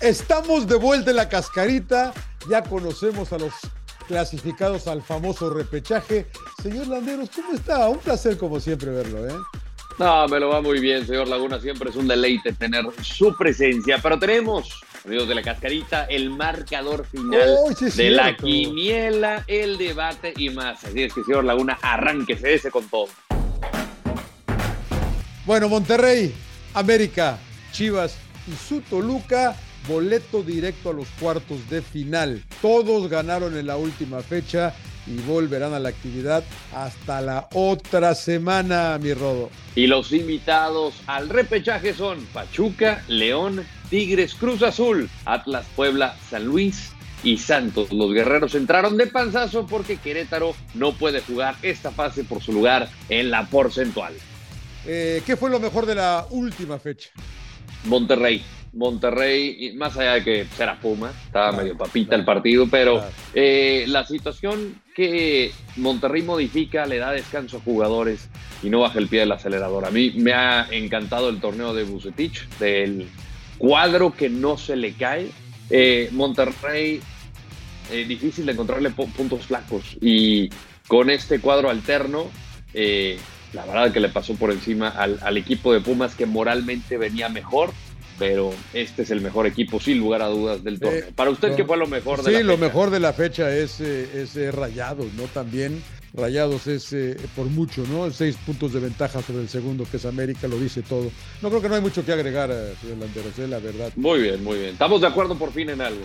Estamos de vuelta en la cascarita. Ya conocemos a los clasificados al famoso repechaje. Señor Landeros, ¿cómo está? Un placer como siempre verlo, ¿eh? No, me lo va muy bien, señor Laguna. Siempre es un deleite tener su presencia. Pero tenemos, amigos de la cascarita, el marcador final Oh, sí de la quiniela, el debate y más. Así es que, señor Laguna, arránquese ese con todo. Bueno, Monterrey, América, Chivas y su Toluca, boleto directo a los cuartos de final. Todos ganaron en la última fecha y volverán a la actividad hasta la otra semana, mi Rodo. Y los invitados al repechaje son Pachuca, León, Tigres, Cruz Azul, Atlas, Puebla, San Luis y Santos. Los guerreros entraron de panzazo porque Querétaro no puede jugar esta fase por su lugar en la porcentual. Eh, ¿Qué fue lo mejor de la última fecha? Monterrey. Monterrey, más allá de que será Puma, estaba Claro, medio papita claro, el partido, pero claro. eh, la situación que Monterrey modifica le da descanso a jugadores y no baja el pie del acelerador. A mí me ha encantado el torneo de Bucetich, del cuadro que no se le cae. Eh, Monterrey, eh, difícil de encontrarle pu- puntos flacos y con este cuadro alterno, la verdad que le pasó por encima al, al equipo de Pumas que moralmente venía mejor, pero este es el mejor equipo sin lugar a dudas del torneo. Eh, Para usted, lo- ¿qué fue lo mejor de Sí, la lo fecha? mejor de la fecha es, eh, es, eh, Rayados, ¿no? También Rayados es eh, por mucho, ¿no? Seis puntos de ventaja sobre el segundo, que es América, lo dice todo. No creo que no hay mucho que agregar, señor Landeros, eh, la verdad. Muy bien, muy bien. Estamos de acuerdo por fin en algo.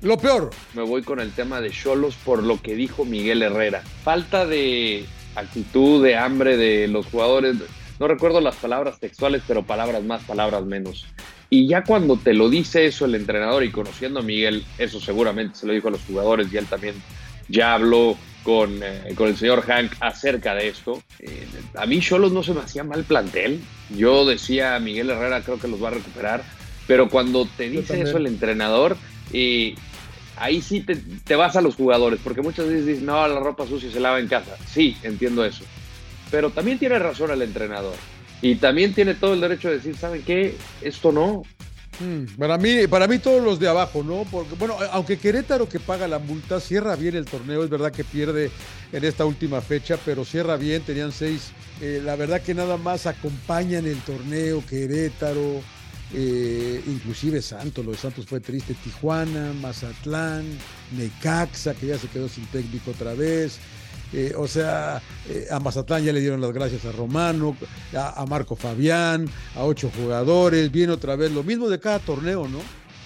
Lo peor, Me voy con el tema de Cholos por lo que dijo Miguel Herrera. Falta de actitud, de hambre de los jugadores. No recuerdo las palabras textuales, pero palabras más, palabras menos. Y ya cuando te lo dice eso el entrenador y conociendo a Miguel, eso seguramente se lo dijo a los jugadores y él también ya habló con, eh, con el señor Hank acerca de esto. Eh, a mí Cholos no se me hacía mal plantel. Yo decía, Miguel Herrera creo que los va a recuperar. Pero cuando te dice eso el entrenador, eh, ahí sí te, te vas a los jugadores, porque muchas veces dices, no, la ropa sucia se lava en casa. Sí, entiendo eso. Pero también tiene razón el entrenador. Y también tiene todo el derecho de decir, ¿saben qué? Esto no. mm, para mí, para mí todos los de abajo, ¿no? Porque, bueno, aunque Querétaro que paga la multa, cierra bien el torneo, es verdad que pierde en esta última fecha, pero cierra bien, tenían seis. Eh, la verdad que nada más acompañan el torneo, Querétaro, eh, inclusive Santos, lo de Santos fue triste, Tijuana, Mazatlán, Necaxa, que ya se quedó sin técnico otra vez. Eh, o sea, eh, a Mazatlán ya le dieron las gracias a Romano, a, a Marco Fabián, a ocho jugadores, viene otra vez lo mismo de cada torneo, ¿no?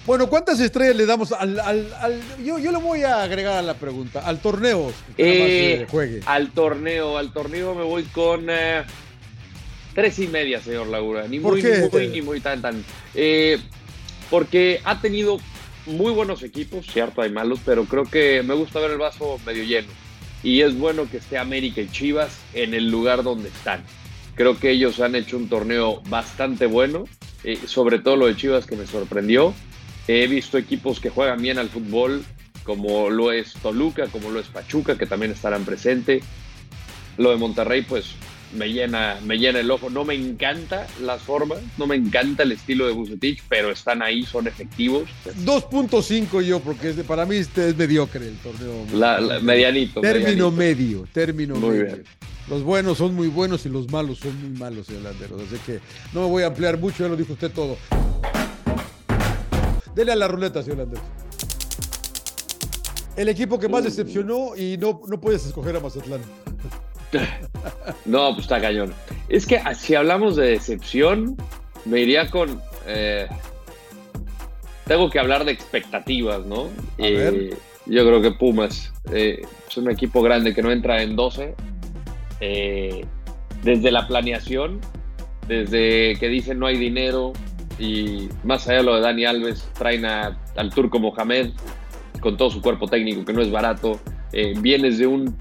Bueno, ¿cuántas estrellas le damos al... al- al- yo, yo le voy a agregar a la pregunta, al torneo Eh, juegue. Al torneo, al torneo me voy con eh, tres y media, señor Laguna. Ni ¿Por muy, ni muy, ni muy tan, tan. Porque ha tenido muy buenos equipos, cierto, hay malos, pero creo que me gusta ver el vaso medio lleno. Y es bueno que esté América y Chivas en el lugar donde están. Creo que ellos han hecho un torneo bastante bueno, eh, sobre todo lo de Chivas que me sorprendió. He visto equipos que juegan bien al fútbol, como lo es Toluca, como lo es Pachuca, que también estarán presentes. Lo de Monterrey, pues me llena, me llena el ojo. No me encanta las formas, no me encanta el estilo de Bucetich, pero están ahí, son efectivos. 2.5 yo, porque es de- para mí este es mediocre el torneo. La- la- medianito. Término medianito. medio, término Muy medio. bien. Los buenos son muy buenos y los malos son muy malos, señor Landeros. Así que no me voy a ampliar mucho, ya lo dijo usted todo. Dele a la ruleta, señor Landeros. El equipo que más decepcionó y no, no puedes escoger a Mazatlán. No, pues está cañón. Es que ah, si hablamos de decepción, me iría con. eh, tengo que hablar de expectativas, ¿no? A Eh, ver. yo creo que Pumas eh, es un equipo grande que no entra en 12. eh, desde la planeación, desde que dicen no hay dinero y más allá de lo de Dani Alves, traen al turco Mohamed con todo su cuerpo técnico que no es barato. Vienes de un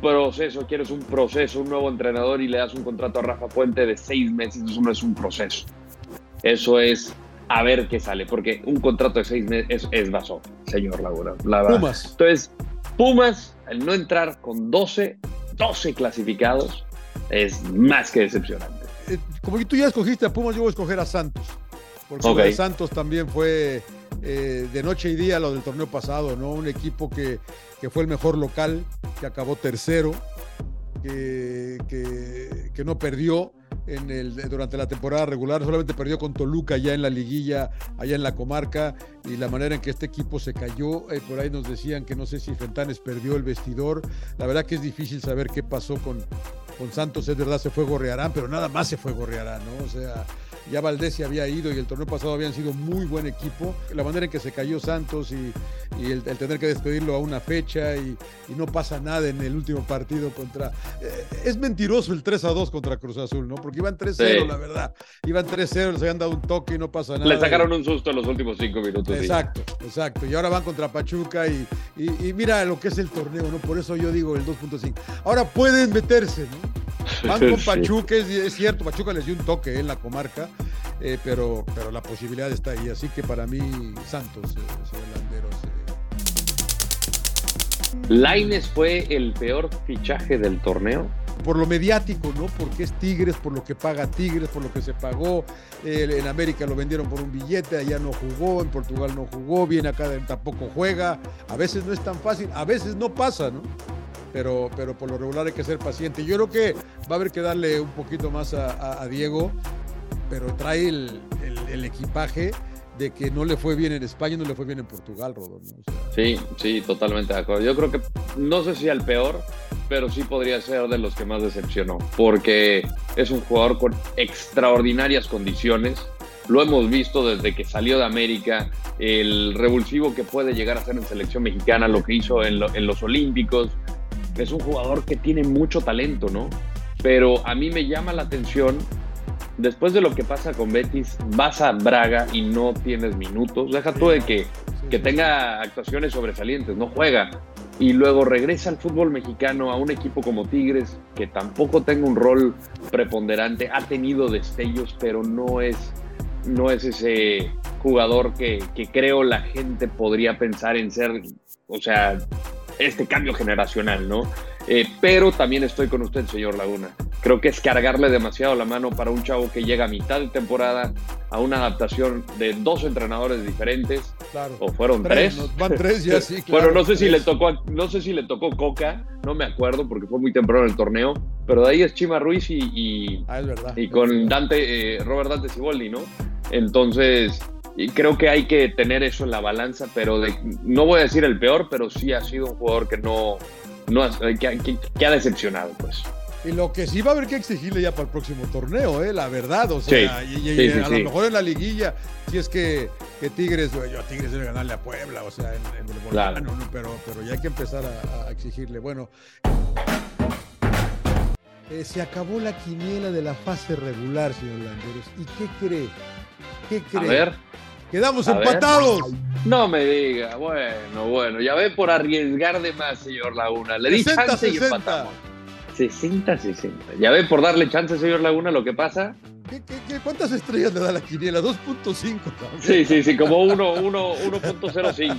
proceso, quieres un proceso, un nuevo entrenador y le das un contrato a Rafa Fuente de seis meses, eso no es un proceso. Eso es a ver qué sale, porque un contrato de seis meses es, es señor Laguna. Pumas. Entonces, Pumas, al no entrar con 12, 12 clasificados, es más que decepcionante. Eh, como que tú ya escogiste a Pumas, yo voy a escoger a Santos. Porque Santos también fue eh, de noche y día lo del torneo pasado, ¿no? Un equipo que, que fue el mejor local, que acabó tercero, que, que, no perdió en el, durante la temporada regular, solamente perdió con Toluca ya en la liguilla, allá en la comarca, y la manera en que este equipo se cayó, eh, por ahí nos decían que no sé si Fentanes perdió el vestidor, la verdad que es difícil saber qué pasó con, con Santos, es verdad, se fue Gorrearán, pero nada más se fue Gorrearán, ¿no? O sea, ya Valdés se había ido y el torneo pasado habían sido muy buen equipo. La manera en que se cayó Santos y, el, tener que despedirlo a una fecha y, no pasa nada en el último partido contra... Eh, es mentiroso el 3 a 2 contra Cruz Azul, ¿no? Porque iban 3-0, la verdad. Iban 3-0, les habían dado un toque y no pasa nada. Le sacaron un susto en los últimos cinco minutos. Exacto, exacto. Y ahora van contra Pachuca y, y mira lo que es el torneo, ¿no? Por eso yo digo el 2.5. Ahora pueden meterse, ¿no? Van con Pachuca, es, cierto, Pachuca les dio un toque en la comarca, eh, pero, pero la posibilidad está ahí. Así que para mí, Santos, eh, Landeros. Eh. ¿Laines fue el peor fichaje del torneo? por lo mediático, ¿no? Porque es Tigres, por lo que paga Tigres, por lo que se pagó. en América lo vendieron por un billete, allá no jugó, en Portugal no jugó, viene acá tampoco juega. A veces no es tan fácil, a veces no pasa, ¿no? Pero, pero por lo regular hay que ser paciente. Yo creo que va a haber que darle un poquito más a, Diego, pero trae el, equipaje de que no le fue bien en España no le fue bien en Portugal, Rodón. sí, sí, totalmente de acuerdo. Yo creo que, no sé si al peor, pero sí podría ser de los que más decepcionó, porque es un jugador con extraordinarias condiciones. Lo hemos visto desde que salió de América, el revulsivo que puede llegar a ser en selección mexicana, lo que hizo en, en los Olímpicos, es un jugador que tiene mucho talento, ¿no? Pero a mí me llama la atención, después de lo que pasa con Betis, vas a Braga y no tienes minutos. Deja tú de que, que tenga actuaciones sobresalientes, no juega. Y luego regresa al fútbol mexicano a un equipo como Tigres, que tampoco tenga un rol preponderante, ha tenido destellos, pero no es, no es ese jugador que, que creo la gente podría pensar en ser, o sea, este cambio generacional, ¿no? Eh, pero también estoy con usted, señor Laguna. Creo que es cargarle demasiado la mano para un chavo que llega a mitad de temporada a una adaptación de dos entrenadores diferentes. Claro. O fueron tres. Van tres ya sí. bueno, no sé si le tocó, no sé si le tocó Coca, no me acuerdo porque fue muy temprano el torneo. Pero de ahí es Chima Ruiz y, ah, y con Dante, eh, Robert Dante Ciboldi, ¿no? Entonces, y creo que hay que tener eso en la balanza, pero no voy a decir el peor, pero sí ha sido un jugador que no, no que, ha decepcionado, pues. Y lo que sí va a haber que exigirle ya para el próximo torneo, ¿eh? la verdad. O sea, y, a lo mejor en la liguilla, si es que, que Tigres, yo Tigres debe ganarle a Puebla, o sea, en, el claro. pero, pero ya hay que empezar a, exigirle. Bueno, eh, se acabó la quiniela de la fase regular, señor Landeros. ¿Y qué cree? ¿Qué cree? A ver. Quedamos empatados. No me diga, bueno, bueno, ya ve por arriesgar de más, señor Laguna. Le di chance y empatamos. 60-60. Ya ve por darle chance, señor Laguna, lo que pasa. ¿Qué, qué, cuántas estrellas le da la quiniela? 2.5. Sí, sí, sí, como 1.05.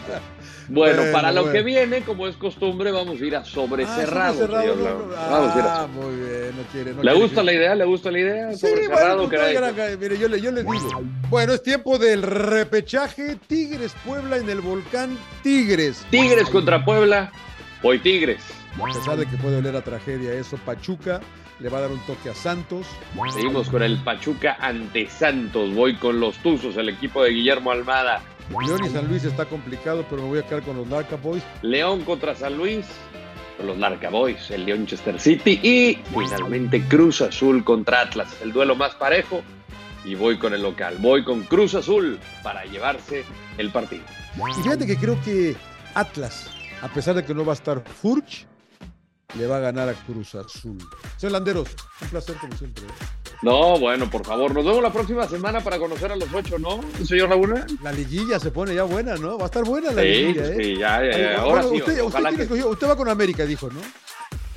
Bueno, para lo que viene, como es costumbre, vamos a ir a sobre ah, cerrado. vamos a ir a... Ah, muy bien, no quiere. ¿Le gusta la idea? ¿Le gusta la idea? Sí, sobre cerrado, Mire, yo le, yo le digo. Bueno, es tiempo del repechaje. Tigres Puebla en el volcán Tigres. Tigres contra Puebla. Hoy Tigres. A pesar de que puede oler a tragedia eso, Pachuca le va a dar un toque a Santos. Seguimos con el Pachuca ante Santos. Voy con los Tuzos, el equipo de Guillermo Almada. León y San Luis está complicado, pero me voy a quedar con los Larca Boys. León contra San Luis, los Larca Boys, el Leonchester City y finalmente Cruz Azul contra Atlas, el duelo más parejo. Y voy con el local, voy con Cruz Azul para llevarse el partido. Y fíjate que creo que Atlas, a pesar de que no va a estar Furch, le va a ganar a Cruz Azul. Señor Landeros, un placer como siempre. ¿eh? No, bueno, por favor, nos vemos la próxima semana para conocer a los ocho, ¿no, señor Laguna? La liguilla se pone ya buena, ¿no? Va a estar buena la liguilla, ¿eh? Sí, ya, ya, ya. Ahora sí. Usted, usted, usted, va con América, dijo, ¿no?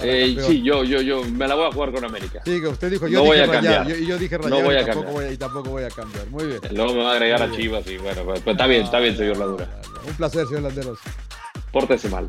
Eh, sí, yo, yo, yo me la voy a jugar con América. Sí, que usted dijo, yo no dije voy a rayar, cambiar. Yo, yo dije rayar no voy a y, tampoco cambiar. voy, y tampoco voy a cambiar. Muy bien. Luego me va a agregar a Chivas y bueno, pues, pues, está bien, está bien, señor Ladura. Un placer, señor Landeros. Pórtese mal.